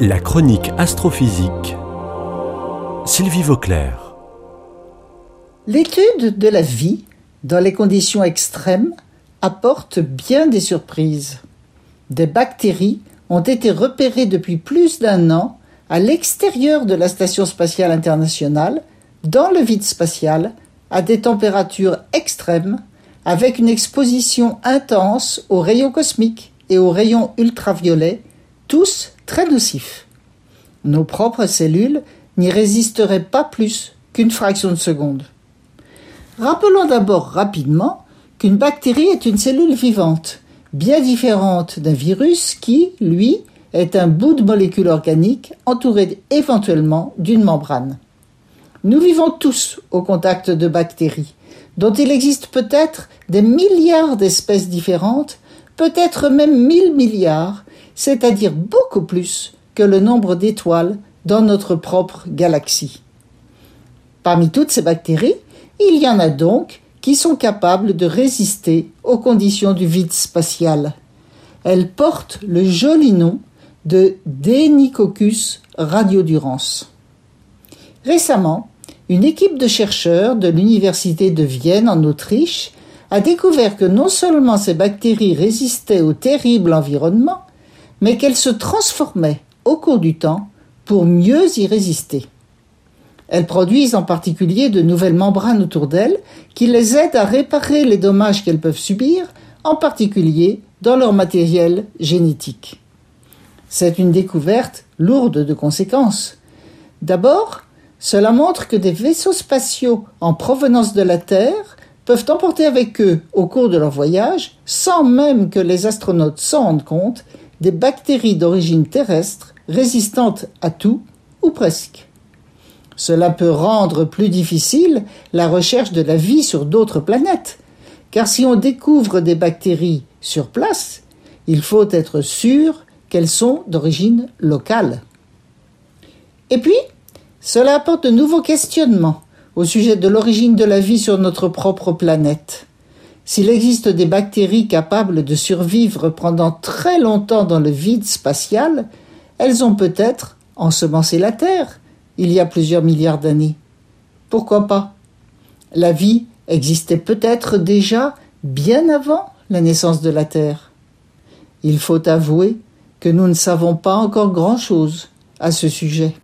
La chronique astrophysique. Sylvie Vauclair. L'étude de la vie dans les conditions extrêmes apporte bien des surprises. Des bactéries ont été repérées depuis plus d'un an à l'extérieur de la Station spatiale internationale, dans le vide spatial, à des températures extrêmes, avec une exposition intense aux rayons cosmiques et aux rayons ultraviolets, tous très nocifs. Nos propres cellules n'y résisteraient pas plus qu'une fraction de seconde. Rappelons d'abord rapidement qu'une bactérie est une cellule vivante, bien différente d'un virus qui, lui, est un bout de molécule organique entouré éventuellement d'une membrane. Nous vivons tous au contact de bactéries, dont il existe peut-être des milliards d'espèces différentes, peut-être même mille milliards, c'est-à-dire beaucoup plus que le nombre d'étoiles dans notre propre galaxie. Parmi toutes ces bactéries, il y en a donc qui sont capables de résister aux conditions du vide spatial. Elles portent le joli nom de Deinococcus radiodurans. Récemment, une équipe de chercheurs de l'Université de Vienne en Autriche a découvert que non seulement ces bactéries résistaient au terrible environnement, mais qu'elles se transformaient au cours du temps pour mieux y résister. Elles produisent en particulier de nouvelles membranes autour d'elles qui les aident à réparer les dommages qu'elles peuvent subir, en particulier dans leur matériel génétique. C'est une découverte lourde de conséquences. D'abord, cela montre que des vaisseaux spatiaux en provenance de la Terre peuvent emporter avec eux, au cours de leur voyage, sans même que les astronautes s'en rendent compte, des bactéries d'origine terrestre résistantes à tout ou presque. Cela peut rendre plus difficile la recherche de la vie sur d'autres planètes, car si on découvre des bactéries sur place, il faut être sûr qu'elles sont d'origine locale. Et puis, cela apporte de nouveaux questionnements au sujet de l'origine de la vie sur notre propre planète. S'il existe des bactéries capables de survivre pendant très longtemps dans le vide spatial, elles ont peut-être ensemencé la Terre il y a plusieurs milliards d'années. Pourquoi pas? La vie existait peut-être déjà bien avant la naissance de la Terre. Il faut avouer que nous ne savons pas encore grand-chose à ce sujet.